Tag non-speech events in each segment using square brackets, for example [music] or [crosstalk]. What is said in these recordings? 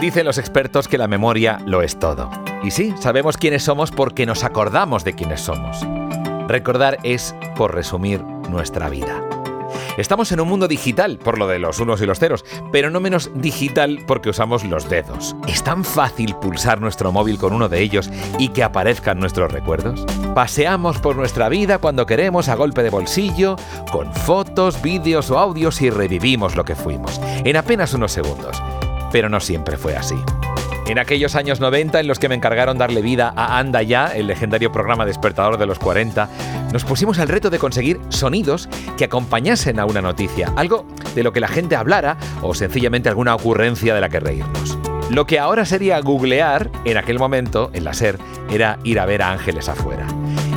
Dicen los expertos que la memoria lo es todo. Y sí, sabemos quiénes somos porque nos acordamos de quiénes somos. Recordar es, por resumir, nuestra vida. Estamos en un mundo digital, por lo de los unos y los ceros, pero no menos digital porque usamos los dedos. ¿Es tan fácil pulsar nuestro móvil con uno de ellos y que aparezcan nuestros recuerdos? Paseamos por nuestra vida cuando queremos a golpe de bolsillo, con fotos, vídeos o audios y revivimos lo que fuimos, en apenas unos segundos. Pero no siempre fue así. En aquellos años 90 en los que me encargaron darle vida a Anda Ya, el legendario programa despertador de los 40, nos pusimos al reto de conseguir sonidos que acompañasen a una noticia, algo de lo que la gente hablara o sencillamente alguna ocurrencia de la que reírnos. Lo que ahora sería googlear, en aquel momento, en la SER, era ir a ver a Ángeles afuera.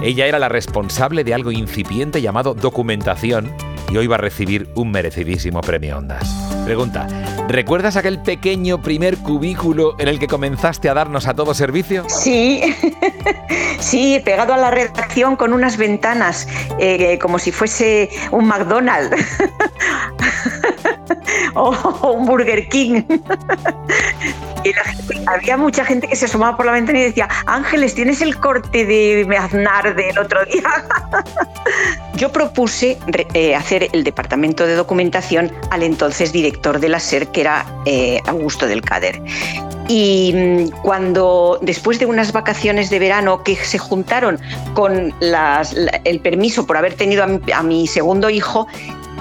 Ella era la responsable de algo incipiente llamado documentación y hoy va a recibir un merecidísimo premio Ondas. Pregunta, ¿recuerdas aquel pequeño primer cubículo en el que comenzaste a darnos a todo servicio? Sí, [laughs] sí, pegado a la redacción con unas ventanas, eh, como si fuese un McDonald's [laughs] [laughs] o un Burger King. [laughs] había mucha gente que se asomaba por la ventana y decía, Ángeles, ¿tienes el corte de Aznar del otro día? [laughs] Yo propuse eh, hacer el departamento de documentación al entonces director de la SER, que era eh, Augusto del Cader. Y mm, cuando después de unas vacaciones de verano que se juntaron con el permiso por haber tenido a mi segundo hijo,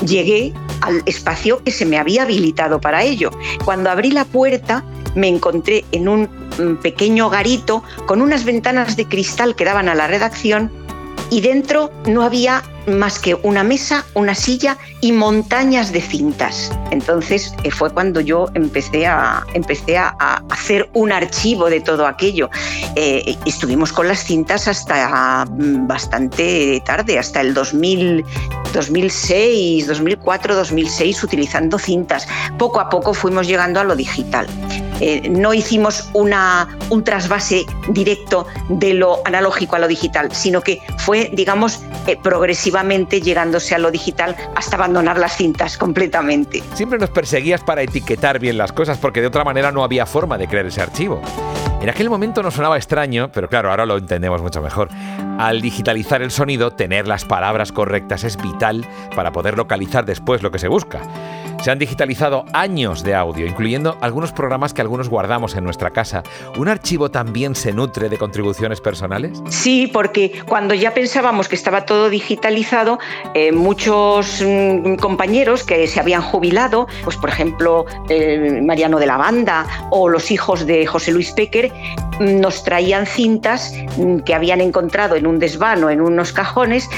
llegué al espacio que se me había habilitado para ello. Cuando abrí la puerta me encontré en un mm, pequeño garito con unas ventanas de cristal que daban a la redacción y dentro no había más que una mesa, una silla y montañas de cintas. Entonces eh, fue cuando yo empecé a, empecé a, hacer un archivo de todo aquello. Eh, estuvimos con las cintas hasta mm, bastante tarde, hasta el 2000, 2006, 2004, 2006, utilizando cintas. Poco a poco fuimos llegando a lo digital. Eh, no hicimos una, un trasvase directo de lo analógico a lo digital, sino que fue, digamos, progresivo llegándose a lo digital hasta abandonar las cintas completamente. Siempre nos perseguías para etiquetar bien las cosas porque de otra manera no había forma de crear ese archivo. En aquel momento nos sonaba extraño, pero claro, ahora lo entendemos mucho mejor. Al digitalizar el sonido, tener las palabras correctas es vital para poder localizar después lo que se busca. Se han digitalizado años de audio, incluyendo algunos programas que algunos guardamos en nuestra casa. ¿Un archivo también se nutre de contribuciones personales? Sí, porque cuando ya pensábamos que estaba todo digitalizado, eh, muchos mm, compañeros que se habían jubilado, pues por ejemplo eh, Mariano de la Banda o los hijos de José Luis Péquer, mm, nos traían cintas mm, que habían encontrado en un desván o en unos cajones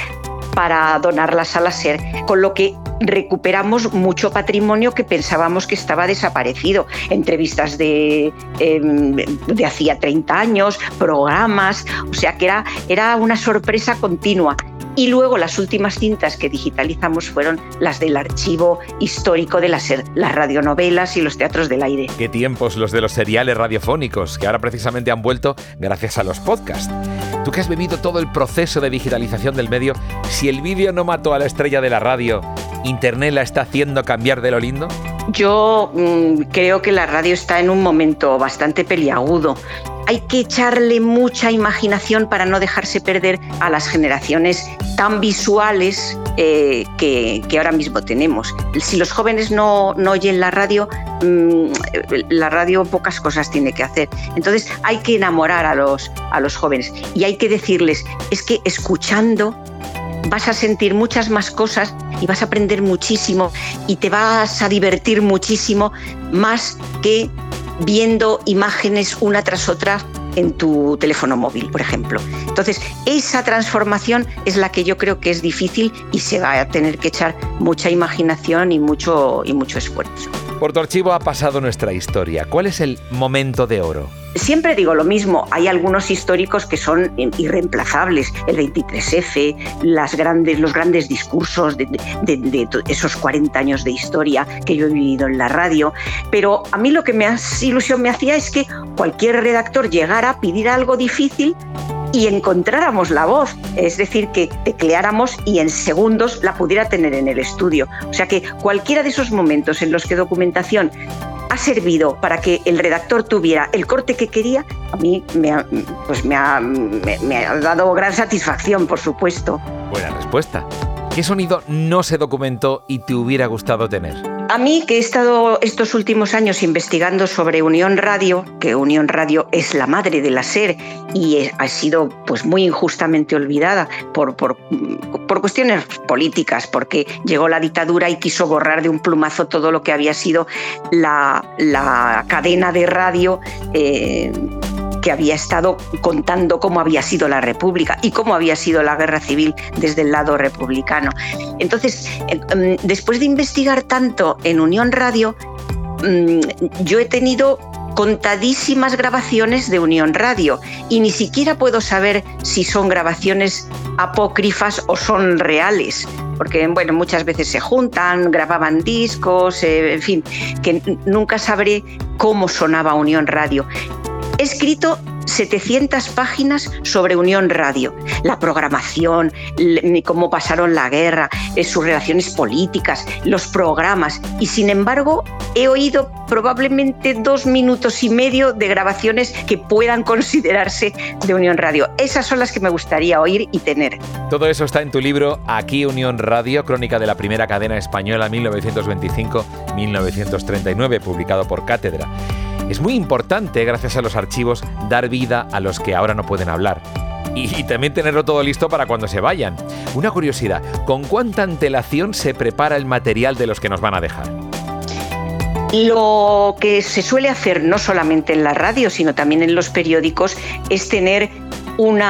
para donarlas a la SER, con lo que recuperamos mucho patrimonio que pensábamos que estaba desaparecido. Entrevistas de, em, de hacía 30 años, programas, o sea que era, era una sorpresa continua. Y luego las últimas cintas que digitalizamos fueron las del archivo histórico de las radionovelas y los teatros del aire. Qué tiempos los de los seriales radiofónicos, que ahora precisamente han vuelto gracias a los podcasts. Tú que has vivido todo el proceso de digitalización del medio, si el vídeo no mató a la estrella de la radio, ¿Internet la está haciendo cambiar de lo lindo? Yo mm, creo que la radio está en un momento bastante peliagudo. Hay que echarle mucha imaginación para no dejarse perder a las generaciones tan visuales eh, que, ahora mismo tenemos. Si los jóvenes no, oyen la radio, mm, la radio pocas cosas tiene que hacer. Entonces hay que enamorar a los, a los jóvenes y hay que decirles, es que escuchando vas a sentir muchas más cosas y vas a aprender muchísimo y te vas a divertir muchísimo más que viendo imágenes una tras otra en tu teléfono móvil, por ejemplo. Entonces, esa transformación es la que yo creo que es difícil y se va a tener que echar mucha imaginación y mucho, y mucho esfuerzo. Por tu archivo ha pasado nuestra historia. ¿Cuál es el momento de oro? Siempre digo lo mismo, hay algunos históricos que son irreemplazables, el 23F, las grandes, los grandes discursos de, esos 40 años de historia que yo he vivido en la radio, pero a mí lo que me ilusión me hacía es que cualquier redactor llegara, pidiera algo difícil y encontráramos la voz, es decir, que tecleáramos y en segundos la pudiera tener en el estudio. O sea que cualquiera de esos momentos en los que documentación ha servido para que el redactor tuviera el corte que quería, a mí me ha, pues me ha, me ha dado gran satisfacción, por supuesto. Buena respuesta. ¿Qué sonido no se documentó y te hubiera gustado tener? A mí, que he estado estos últimos años investigando sobre Unión Radio, que Unión Radio es la madre de la SER y ha sido pues, muy injustamente olvidada por, por, por cuestiones políticas, porque llegó la dictadura y quiso borrar de un plumazo todo lo que había sido la, la cadena de radio. Eh, que había estado contando cómo había sido la República y cómo había sido la guerra civil desde el lado republicano. Entonces, em, después de investigar tanto en Unión Radio, mm, yo he tenido contadísimas grabaciones de Unión Radio y ni siquiera puedo saber si son grabaciones apócrifas o son reales, porque bueno, muchas veces se juntan, grababan discos, eh, en fin, que nunca sabré cómo sonaba Unión Radio. He escrito 700 páginas sobre Unión Radio, la programación, cómo pasaron la guerra, eh, sus relaciones políticas, los programas, y sin embargo he oído probablemente dos minutos y medio de grabaciones que puedan considerarse de Unión Radio. Esas son las que me gustaría oír y tener. Todo eso está en tu libro Aquí Unión Radio, crónica de la primera cadena española 1925-1939, publicado por Cátedra. Es muy importante, gracias a los archivos, dar vida a los que ahora no pueden hablar. Y, también tenerlo todo listo para cuando se vayan. Una curiosidad, ¿con cuánta antelación se prepara el material de los que nos van a dejar? Lo que se suele hacer no solamente en la radio, sino también en los periódicos, es tener un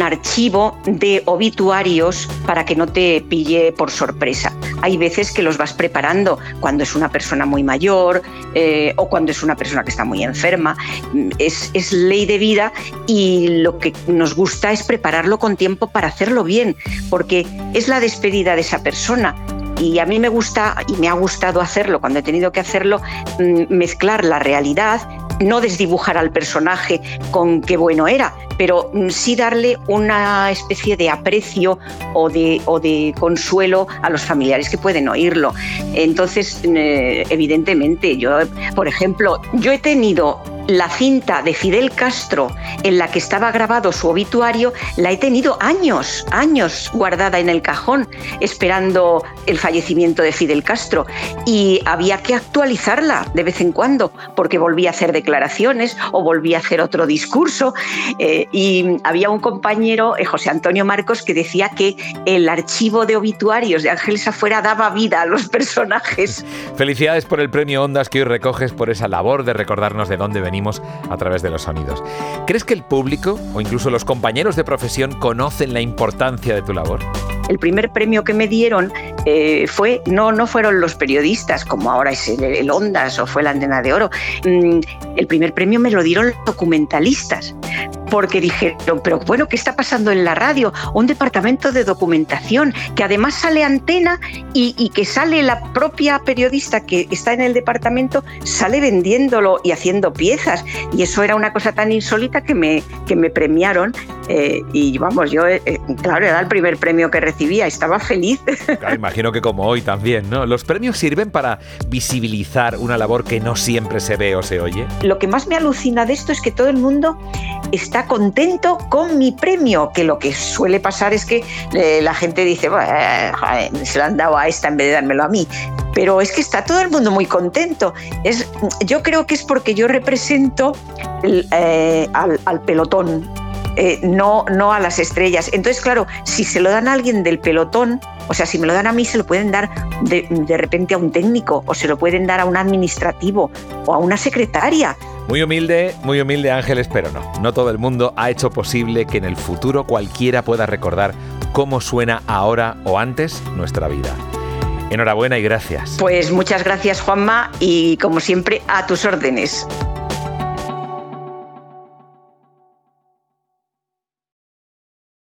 archivo de obituarios para que no te pille por sorpresa. Hay veces que los vas preparando cuando es una persona muy mayor eh, o cuando es una persona que está muy enferma. Es, es ley de vida y lo que nos gusta es prepararlo con tiempo para hacerlo bien, porque es la despedida de esa persona y a mí me gusta y me ha gustado hacerlo cuando he tenido que hacerlo, mm, mezclar la realidad, no desdibujar al personaje con qué bueno era, pero mm, sí darle una especie de aprecio o de, o de consuelo a los familiares que pueden oírlo. Entonces, eh, evidentemente, yo, por ejemplo, yo he tenido la cinta de Fidel Castro en la que estaba grabado su obituario la he tenido años, años guardada en el cajón esperando el fallecimiento de Fidel Castro y había que actualizarla de vez en cuando porque volvía a hacer declaraciones o volvía a hacer otro discurso eh, y había un compañero, eh, José Antonio Marcos, que decía que el archivo de obituarios de Ángeles Afuera daba vida a los personajes. Felicidades por el premio Ondas que hoy recoges por esa labor de recordarnos de dónde venimos a través de los sonidos. ¿Crees que el público o incluso los compañeros de profesión conocen la importancia de tu labor? El primer premio que me dieron eh, fue, no, no fueron los periodistas, como ahora es el, Ondas o fue la Antena de Oro. Mm, el primer premio me lo dieron los documentalistas porque dijeron, pero bueno, ¿qué está pasando en la radio? Un departamento de documentación que además sale antena y, que sale la propia periodista que está en el departamento, sale vendiéndolo y haciendo piezas. Y eso era una cosa tan insólita que me, que me premiaron. Eh, y vamos, yo, eh, claro, era el primer premio que recibía, estaba feliz. [laughs] imagino que como hoy también, ¿no? ¿Los premios sirven para visibilizar una labor que no siempre se ve o se oye? Lo que más me alucina de esto es que todo el mundo está contento con mi premio, que lo que suele pasar es que eh, la gente dice, se lo han dado a esta en vez de dármelo a mí. Pero es que está todo el mundo muy contento. Es, yo creo que es porque yo represento eh, al, pelotón, eh, no, no a las estrellas. Entonces, claro, si se lo dan a alguien del pelotón, o sea, si me lo dan a mí, se lo pueden dar de, de, repente a un técnico, o se lo pueden dar a un administrativo, o a una secretaria, muy humilde, muy humilde Ángeles, pero no. No todo el mundo ha hecho posible que en el futuro cualquiera pueda recordar cómo suena ahora o antes nuestra vida. Enhorabuena y gracias. Pues muchas gracias Juanma y como siempre a tus órdenes.